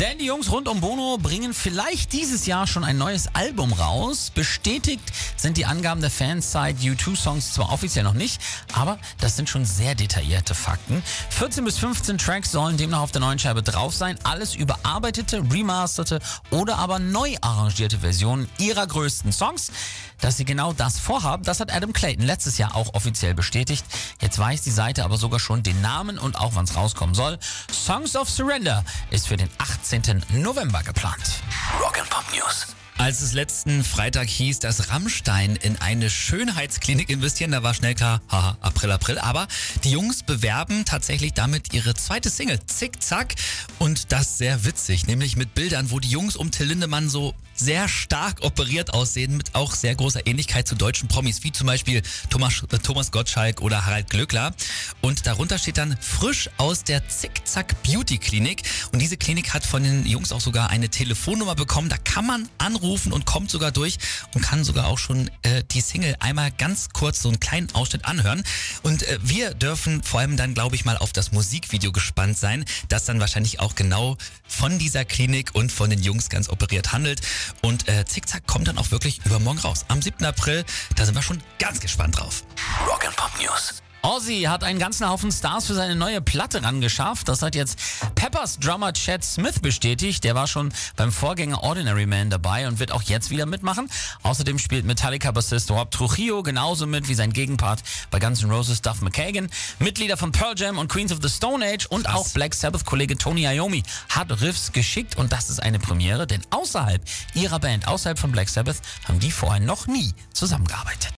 Denn die Jungs rund um Bono bringen vielleicht dieses Jahr schon ein neues Album raus. Bestätigt sind die Angaben der Fansite U2-Songs zwar offiziell noch nicht, aber das sind schon sehr detaillierte Fakten. 14 bis 15 Tracks sollen demnach auf der neuen Scheibe drauf sein. Alles überarbeitete, remasterte oder aber neu arrangierte Versionen ihrer größten Songs. Dass sie genau das vorhaben, das hat Adam Clayton letztes Jahr auch offiziell bestätigt. Jetzt weiß die Seite aber sogar schon den Namen und auch wann es rauskommen soll. Songs of Surrender ist für den 18. November geplant. Rock and Pop News. Als es letzten Freitag hieß, dass Rammstein in eine Schönheitsklinik investieren, da war schnell klar, haha, April, April. Aber die Jungs bewerben tatsächlich damit ihre zweite Single, Zick Zack. Und das sehr witzig, nämlich mit Bildern, wo die Jungs um Till Lindemann so sehr stark operiert aussehen, mit auch sehr großer Ähnlichkeit zu deutschen Promis, wie zum Beispiel Thomas, äh, Thomas Gottschalk oder Harald Glöckler. Und darunter steht dann frisch aus der Zickzack Beauty Klinik. Und diese Klinik hat von den Jungs auch sogar eine Telefonnummer bekommen. Da kann man anrufen und kommt sogar durch und kann sogar auch schon äh, die Single einmal ganz kurz so einen kleinen Ausschnitt anhören. Und äh, wir dürfen vor allem dann, glaube ich, mal auf das Musikvideo gespannt sein, das dann wahrscheinlich auch genau von dieser Klinik und von den Jungs ganz operiert handelt. Und äh, Zickzack kommt dann auch wirklich übermorgen raus. Am 7. April, da sind wir schon ganz gespannt drauf. Rock and Pop News. Ozzy hat einen ganzen Haufen Stars für seine neue Platte rangeschafft. Das hat jetzt Peppers Drummer Chad Smith bestätigt. Der war schon beim Vorgänger Ordinary Man dabei und wird auch jetzt wieder mitmachen. Außerdem spielt Metallica-Bassist Rob Trujillo genauso mit wie sein Gegenpart bei Guns N' Roses Duff McKagan. Mitglieder von Pearl Jam und Queens of the Stone Age und Krass. auch Black Sabbath-Kollege Tony Iommi hat Riffs geschickt und das ist eine Premiere, denn außerhalb ihrer Band, außerhalb von Black Sabbath, haben die vorher noch nie zusammengearbeitet.